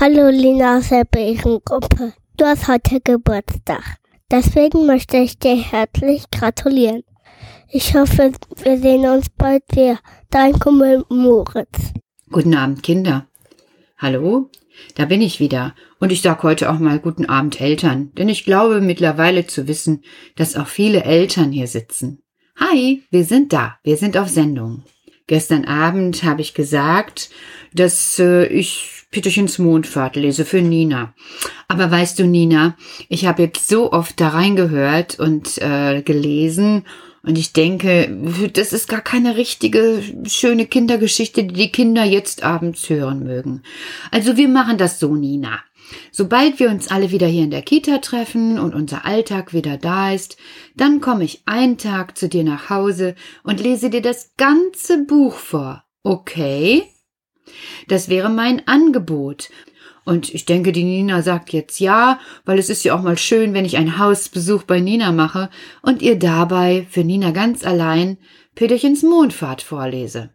Hallo Lina aus der Bärengruppe. Du hast heute Geburtstag. Deswegen möchte ich dir herzlich gratulieren. Ich hoffe, wir sehen uns bald wieder. Dein Kumpel Moritz. Guten Abend, Kinder. Hallo, da bin ich wieder. Und ich sag heute auch mal guten Abend Eltern, denn ich glaube mittlerweile zu wissen, dass auch viele Eltern hier sitzen. Hi, wir sind da, wir sind auf Sendung. Gestern Abend habe ich gesagt, dass äh, ich Peterchens Mondfahrt lese für Nina. Aber weißt du, Nina, ich habe jetzt so oft da reingehört und äh, gelesen und ich denke, das ist gar keine richtige, schöne Kindergeschichte, die die Kinder jetzt abends hören mögen. Also wir machen das so, Nina. Sobald wir uns alle wieder hier in der Kita treffen und unser Alltag wieder da ist, dann komme ich einen Tag zu dir nach Hause und lese dir das ganze Buch vor. Okay? Das wäre mein Angebot. Und ich denke, die Nina sagt jetzt ja, weil es ist ja auch mal schön, wenn ich einen Hausbesuch bei Nina mache und ihr dabei für Nina ganz allein Peterchens Mondfahrt vorlese.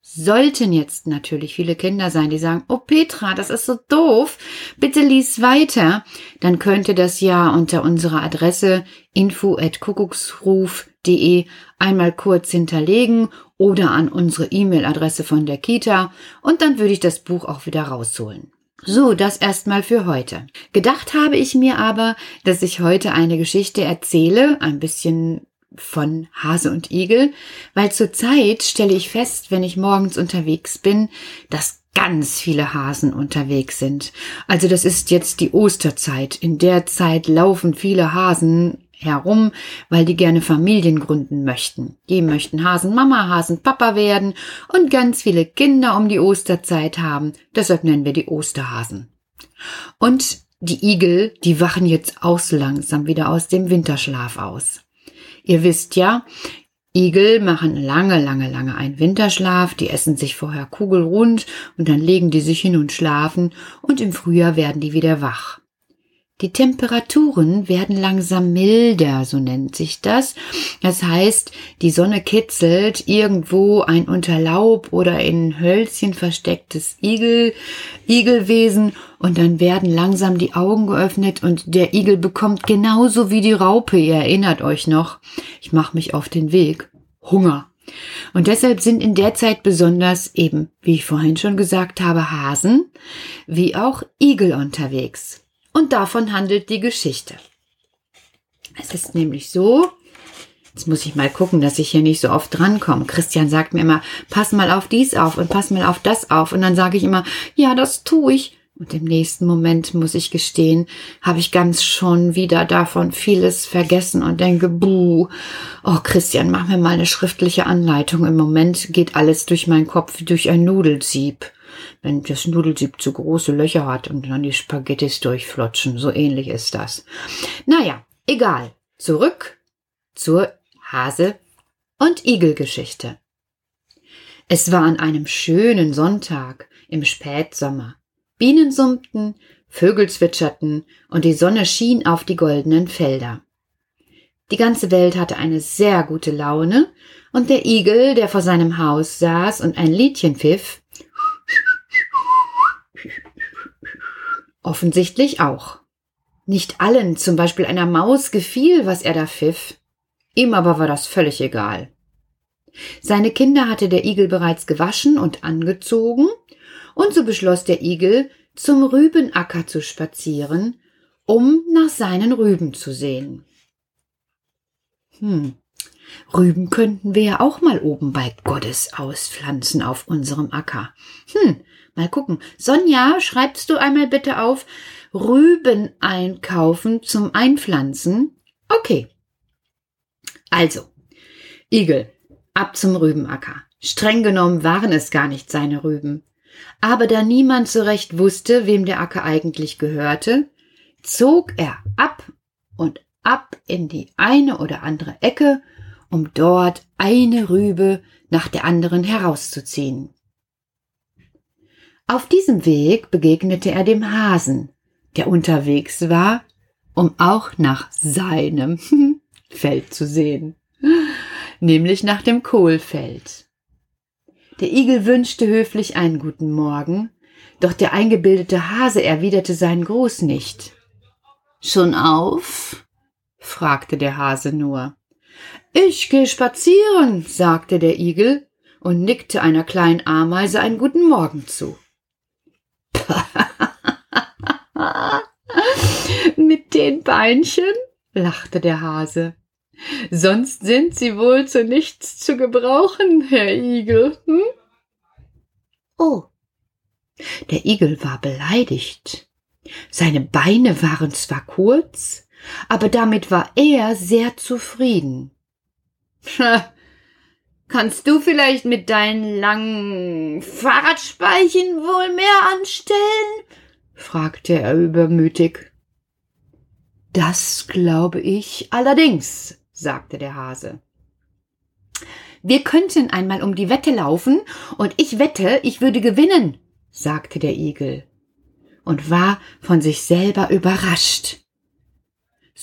Sollten jetzt natürlich viele Kinder sein, die sagen, oh Petra, das ist so doof, bitte lies weiter, dann könnte das ja unter unserer Adresse info@kuckucksruf.de einmal kurz hinterlegen oder an unsere E-Mail-Adresse von der Kita und dann würde ich das Buch auch wieder rausholen. So, das erstmal für heute. Gedacht habe ich mir aber, dass ich heute eine Geschichte erzähle, ein bisschen von Hase und Igel, weil zurzeit stelle ich fest, wenn ich morgens unterwegs bin, dass ganz viele Hasen unterwegs sind. Also das ist jetzt die Osterzeit. In der Zeit laufen viele Hasen herum, weil die gerne Familien gründen möchten. Die möchten Hasenmama, Hasenpapa werden und ganz viele Kinder um die Osterzeit haben. Deshalb nennen wir die Osterhasen. Und die Igel, die wachen jetzt auch so langsam wieder aus dem Winterschlaf aus. Ihr wisst ja, Igel machen lange, lange, lange einen Winterschlaf, die essen sich vorher kugelrund und dann legen die sich hin und schlafen und im Frühjahr werden die wieder wach. Die Temperaturen werden langsam milder, so nennt sich das. Das heißt, die Sonne kitzelt irgendwo ein unter Laub oder in Hölzchen verstecktes Igel, Igelwesen und dann werden langsam die Augen geöffnet und der Igel bekommt genauso wie die Raupe, ihr erinnert euch noch, ich mache mich auf den Weg, Hunger. Und deshalb sind in der Zeit besonders eben, wie ich vorhin schon gesagt habe, Hasen wie auch Igel unterwegs. Und davon handelt die Geschichte. Es ist nämlich so, jetzt muss ich mal gucken, dass ich hier nicht so oft drankomme. Christian sagt mir immer, pass mal auf dies auf und pass mal auf das auf. Und dann sage ich immer, ja, das tue ich. Und im nächsten Moment, muss ich gestehen, habe ich ganz schon wieder davon vieles vergessen und denke, buh, oh Christian, mach mir mal eine schriftliche Anleitung. Im Moment geht alles durch meinen Kopf durch ein Nudelsieb wenn das Nudelsieb zu große Löcher hat und dann die Spaghettis durchflutschen. So ähnlich ist das. Naja, egal. Zurück zur Hase- und Igelgeschichte. Es war an einem schönen Sonntag im Spätsommer. Bienen summten, Vögel zwitscherten und die Sonne schien auf die goldenen Felder. Die ganze Welt hatte eine sehr gute Laune, und der Igel, der vor seinem Haus saß und ein Liedchen pfiff, Offensichtlich auch. Nicht allen, zum Beispiel einer Maus, gefiel, was er da pfiff. Ihm aber war das völlig egal. Seine Kinder hatte der Igel bereits gewaschen und angezogen, und so beschloss der Igel, zum Rübenacker zu spazieren, um nach seinen Rüben zu sehen. Hm, Rüben könnten wir ja auch mal oben bei Gottes auspflanzen auf unserem Acker. Hm, Mal gucken. Sonja, schreibst du einmal bitte auf Rüben einkaufen zum Einpflanzen? Okay. Also, Igel, ab zum Rübenacker. Streng genommen waren es gar nicht seine Rüben. Aber da niemand so recht wusste, wem der Acker eigentlich gehörte, zog er ab und ab in die eine oder andere Ecke, um dort eine Rübe nach der anderen herauszuziehen. Auf diesem Weg begegnete er dem Hasen, der unterwegs war, um auch nach seinem Feld zu sehen, nämlich nach dem Kohlfeld. Der Igel wünschte höflich einen guten Morgen, Doch der eingebildete Hase erwiderte seinen Gruß nicht. Schon auf? fragte der Hase nur. Ich geh spazieren, sagte der Igel und nickte einer kleinen Ameise einen guten Morgen zu. Mit den Beinchen? lachte der Hase. Sonst sind sie wohl zu nichts zu gebrauchen, Herr Igel. Hm? Oh. Der Igel war beleidigt. Seine Beine waren zwar kurz, aber damit war er sehr zufrieden. Kannst du vielleicht mit deinen langen Fahrradspeichen wohl mehr anstellen? fragte er übermütig. Das glaube ich allerdings, sagte der Hase. Wir könnten einmal um die Wette laufen, und ich wette, ich würde gewinnen, sagte der Igel und war von sich selber überrascht.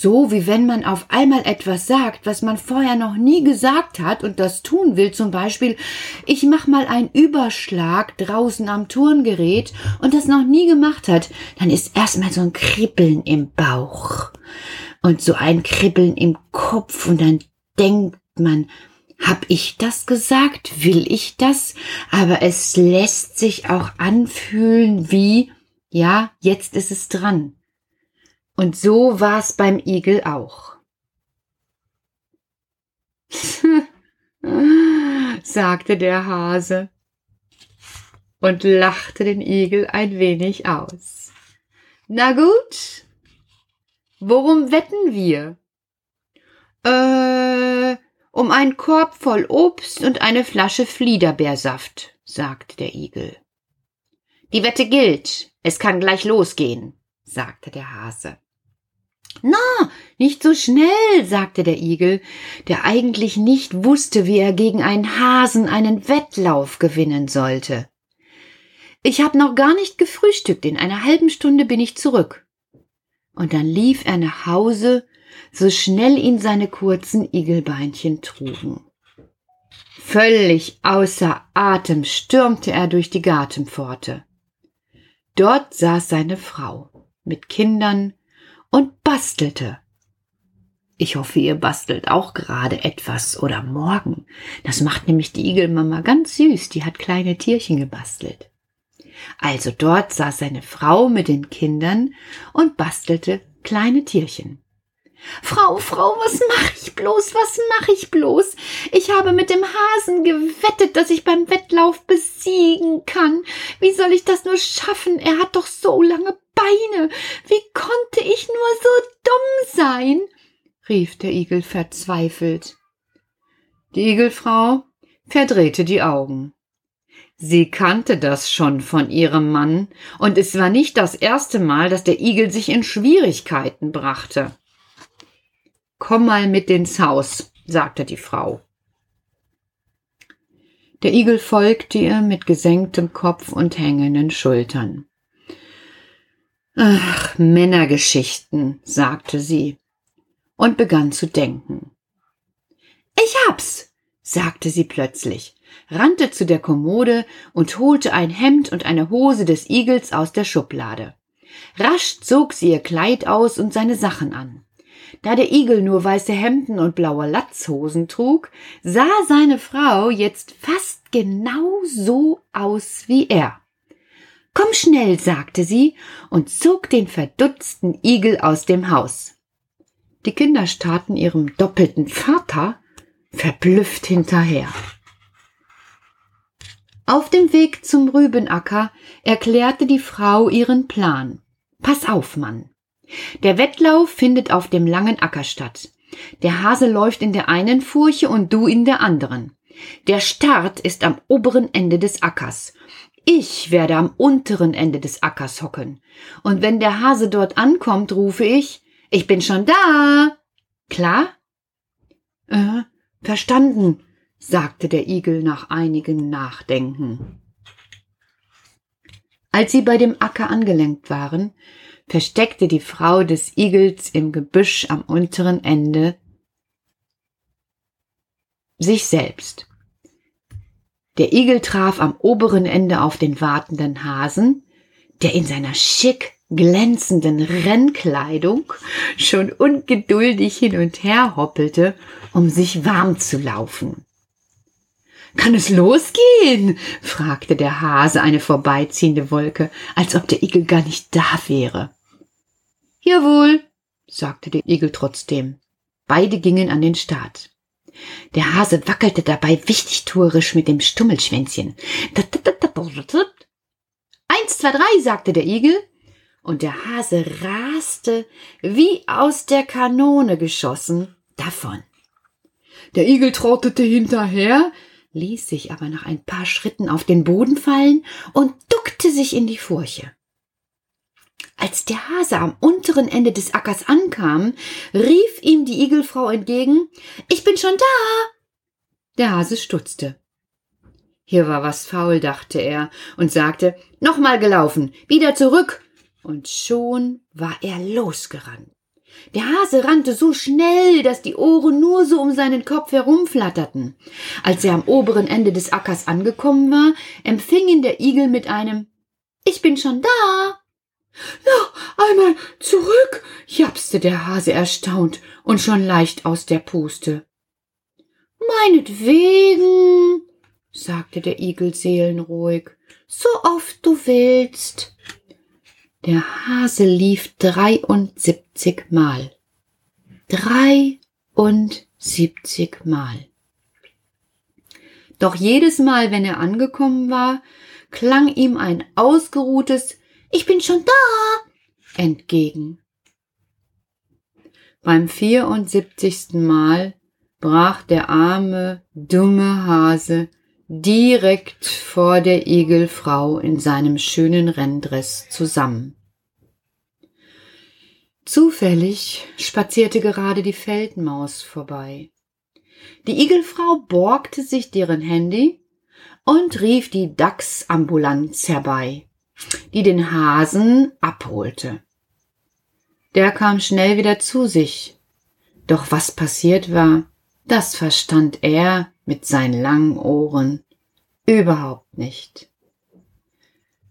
So wie wenn man auf einmal etwas sagt, was man vorher noch nie gesagt hat und das tun will, zum Beispiel, ich mach mal einen Überschlag draußen am Turngerät und das noch nie gemacht hat, dann ist erstmal so ein Kribbeln im Bauch und so ein Kribbeln im Kopf und dann denkt man, hab ich das gesagt? Will ich das? Aber es lässt sich auch anfühlen wie, ja, jetzt ist es dran. Und so war's beim Igel auch. sagte der Hase und lachte den Igel ein wenig aus. Na gut, worum wetten wir? Äh, um einen Korb voll Obst und eine Flasche Fliederbeersaft, sagte der Igel. Die Wette gilt, es kann gleich losgehen, sagte der Hase. Na, nicht so schnell, sagte der Igel, der eigentlich nicht wusste, wie er gegen einen Hasen einen Wettlauf gewinnen sollte. Ich hab noch gar nicht gefrühstückt, in einer halben Stunde bin ich zurück. Und dann lief er nach Hause, so schnell ihn seine kurzen Igelbeinchen trugen. Völlig außer Atem stürmte er durch die Gartenpforte. Dort saß seine Frau mit Kindern und bastelte. Ich hoffe, ihr bastelt auch gerade etwas oder morgen. Das macht nämlich die Igelmama ganz süß, die hat kleine Tierchen gebastelt. Also dort saß seine Frau mit den Kindern und bastelte kleine Tierchen. Frau, Frau, was mach ich bloß, was mach ich bloß? Ich habe mit dem Hasen gewettet, dass ich beim Wettlauf besiegen kann. Wie soll ich das nur schaffen? Er hat doch so lange Beine. Wie konnte ich nur so dumm sein? rief der Igel verzweifelt. Die Igelfrau verdrehte die Augen. Sie kannte das schon von ihrem Mann, und es war nicht das erste Mal, dass der Igel sich in Schwierigkeiten brachte. Komm mal mit ins Haus, sagte die Frau. Der Igel folgte ihr mit gesenktem Kopf und hängenden Schultern. Ach, Männergeschichten, sagte sie und begann zu denken. Ich hab's, sagte sie plötzlich, rannte zu der Kommode und holte ein Hemd und eine Hose des Igels aus der Schublade. Rasch zog sie ihr Kleid aus und seine Sachen an. Da der Igel nur weiße Hemden und blaue Latzhosen trug, sah seine Frau jetzt fast genau so aus wie er. Komm schnell, sagte sie und zog den verdutzten Igel aus dem Haus. Die Kinder starrten ihrem doppelten Vater verblüfft hinterher. Auf dem Weg zum Rübenacker erklärte die Frau ihren Plan. Pass auf, Mann. Der Wettlauf findet auf dem langen Acker statt. Der Hase läuft in der einen Furche und du in der anderen. Der Start ist am oberen Ende des Ackers ich werde am unteren Ende des Ackers hocken. Und wenn der Hase dort ankommt, rufe ich, ich bin schon da. Klar? Äh, verstanden, sagte der Igel nach einigem Nachdenken. Als sie bei dem Acker angelenkt waren, versteckte die Frau des Igels im Gebüsch am unteren Ende sich selbst. Der Igel traf am oberen Ende auf den wartenden Hasen, der in seiner schick glänzenden Rennkleidung schon ungeduldig hin und her hoppelte, um sich warm zu laufen. Kann es losgehen? fragte der Hase eine vorbeiziehende Wolke, als ob der Igel gar nicht da wäre. Jawohl, sagte der Igel trotzdem. Beide gingen an den Start. Der Hase wackelte dabei wichtigtuerisch mit dem Stummelschwänzchen. Eins, zwei, drei, sagte der Igel, und der Hase raste, wie aus der Kanone geschossen, davon. Der Igel trottete hinterher, ließ sich aber nach ein paar Schritten auf den Boden fallen und duckte sich in die Furche. Als der Hase am unteren Ende des Ackers ankam, rief ihm die Igelfrau entgegen Ich bin schon da. Der Hase stutzte. Hier war was faul, dachte er und sagte Nochmal gelaufen, wieder zurück. Und schon war er losgerannt. Der Hase rannte so schnell, dass die Ohren nur so um seinen Kopf herumflatterten. Als er am oberen Ende des Ackers angekommen war, empfing ihn der Igel mit einem Ich bin schon da. Na, einmal zurück, japste der Hase erstaunt und schon leicht aus der Puste. Meinetwegen, sagte der Igel seelenruhig, so oft du willst. Der Hase lief dreiundsiebzig Mal. Dreiundsiebzig Mal. Doch jedes Mal, wenn er angekommen war, klang ihm ein ausgeruhtes Ich bin schon da entgegen. Beim vierundsiebzigsten Mal brach der arme, dumme Hase direkt vor der Igelfrau in seinem schönen Renndress zusammen. Zufällig spazierte gerade die Feldmaus vorbei. Die Igelfrau borgte sich deren Handy und rief die Dachsambulanz herbei, die den Hasen abholte. Der kam schnell wieder zu sich. Doch was passiert war, das verstand er mit seinen langen Ohren überhaupt nicht.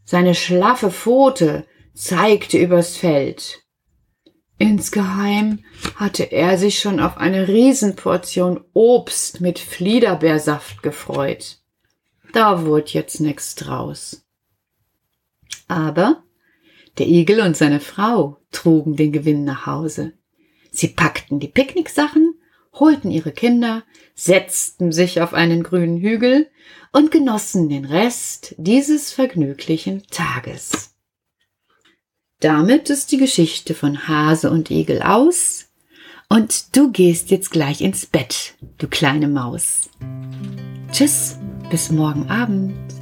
Seine schlaffe Pfote zeigte übers Feld. Insgeheim hatte er sich schon auf eine Riesenportion Obst mit Fliederbeersaft gefreut. Da wurde jetzt nix draus. Aber der Igel und seine Frau trugen den Gewinn nach Hause. Sie packten die Picknicksachen holten ihre Kinder, setzten sich auf einen grünen Hügel und genossen den Rest dieses vergnüglichen Tages. Damit ist die Geschichte von Hase und Igel aus und du gehst jetzt gleich ins Bett, du kleine Maus. Tschüss, bis morgen Abend.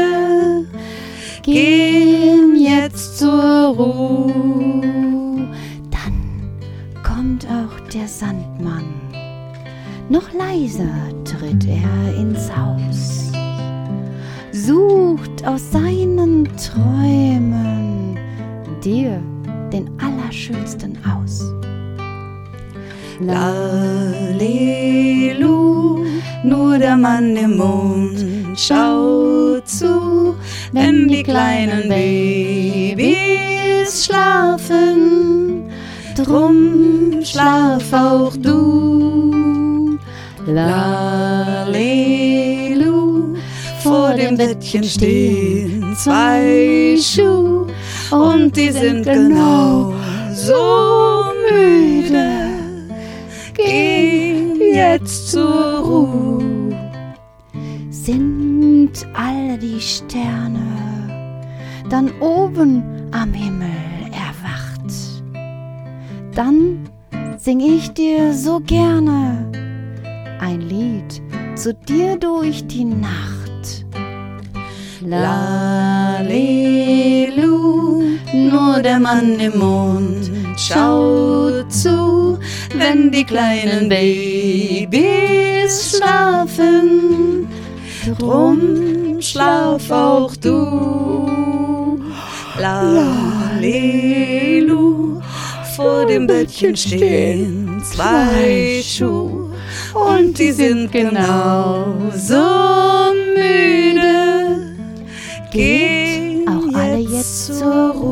gehen jetzt zur Ruhe der Sandmann. Noch leiser tritt er ins Haus, sucht aus seinen Träumen dir den Allerschönsten aus. Lalelu, nur der Mann im Mond schaut zu, wenn die kleinen Babys schlafen drum schlaf auch du. Lalelu, vor dem Bettchen stehen zwei Schuhe und die sind genau so müde. Geh jetzt zur Ruhe. Sind all die Sterne dann oben am Himmel? dann sing ich dir so gerne ein Lied zu dir durch die Nacht. Lalelu. nur der Mann im Mond schaut zu, wenn die kleinen Babys schlafen. Drum schlaf auch du. Lalelu, vor dem Bettchen stehen zwei Schuhe und die sind genauso müde. Geh auch alle jetzt zur Ruhe.